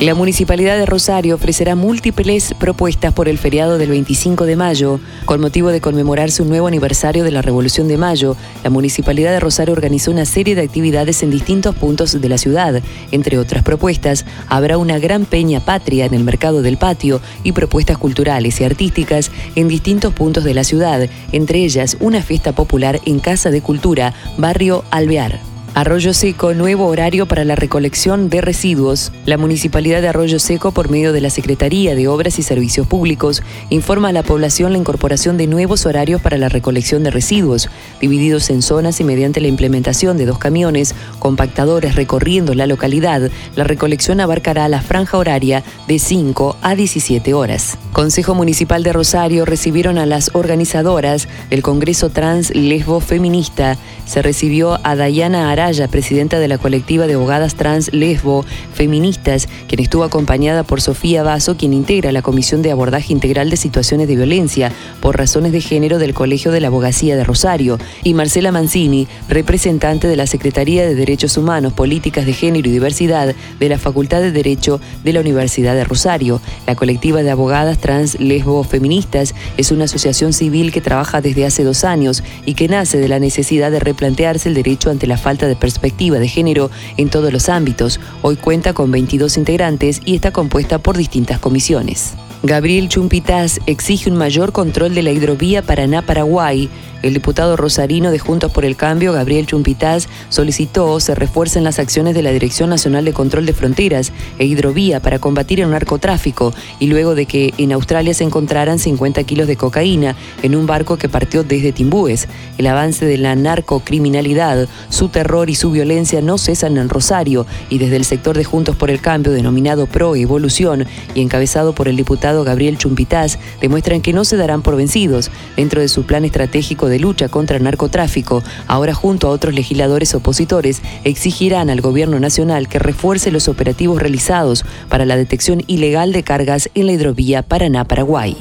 La Municipalidad de Rosario ofrecerá múltiples propuestas por el feriado del 25 de mayo. Con motivo de conmemorarse un nuevo aniversario de la Revolución de Mayo, la Municipalidad de Rosario organizó una serie de actividades en distintos puntos de la ciudad. Entre otras propuestas, habrá una gran peña patria en el mercado del patio y propuestas culturales y artísticas en distintos puntos de la ciudad, entre ellas una fiesta popular en Casa de Cultura, barrio Alvear. Arroyo Seco, nuevo horario para la recolección de residuos. La Municipalidad de Arroyo Seco, por medio de la Secretaría de Obras y Servicios Públicos, informa a la población la incorporación de nuevos horarios para la recolección de residuos, divididos en zonas y mediante la implementación de dos camiones compactadores recorriendo la localidad. La recolección abarcará la franja horaria de 5 a 17 horas. Consejo Municipal de Rosario recibieron a las organizadoras del Congreso Trans Lesbo Feminista. Se recibió a Dayana Presidenta de la colectiva de abogadas trans lesbo feministas, quien estuvo acompañada por Sofía Vaso, quien integra la Comisión de Abordaje Integral de Situaciones de Violencia por razones de género del Colegio de la Abogacía de Rosario, y Marcela Mancini, representante de la Secretaría de Derechos Humanos, Políticas de Género y Diversidad de la Facultad de Derecho de la Universidad de Rosario. La colectiva de abogadas trans lesbo feministas es una asociación civil que trabaja desde hace dos años y que nace de la necesidad de replantearse el derecho ante la falta de perspectiva de género en todos los ámbitos. Hoy cuenta con 22 integrantes y está compuesta por distintas comisiones. Gabriel Chumpitaz exige un mayor control de la hidrovía Paraná-Paraguay. El diputado rosarino de Juntos por el Cambio, Gabriel Chumpitaz, solicitó se refuercen las acciones de la Dirección Nacional de Control de Fronteras e Hidrovía para combatir el narcotráfico y luego de que en Australia se encontraran 50 kilos de cocaína en un barco que partió desde Timbúes. El avance de la narcocriminalidad, su terror y su violencia no cesan en Rosario y desde el sector de Juntos por el Cambio denominado Pro Evolución y encabezado por el Gabriel Chumpitaz demuestran que no se darán por vencidos dentro de su plan estratégico de lucha contra el narcotráfico. Ahora junto a otros legisladores opositores exigirán al gobierno nacional que refuerce los operativos realizados para la detección ilegal de cargas en la hidrovía Paraná-Paraguay.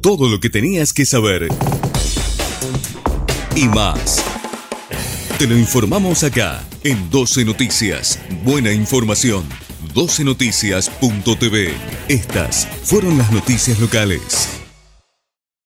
Todo lo que tenías que saber y más. Te lo informamos acá en 12 Noticias. Buena información. 12noticias.tv. Estas fueron las noticias locales.